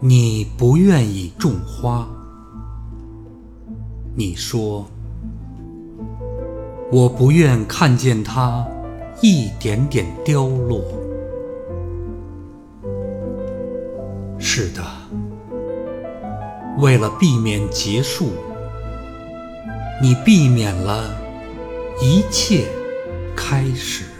你不愿意种花。你说我不愿看见它一点点凋落。是的为了避免结束你避免了一切开始。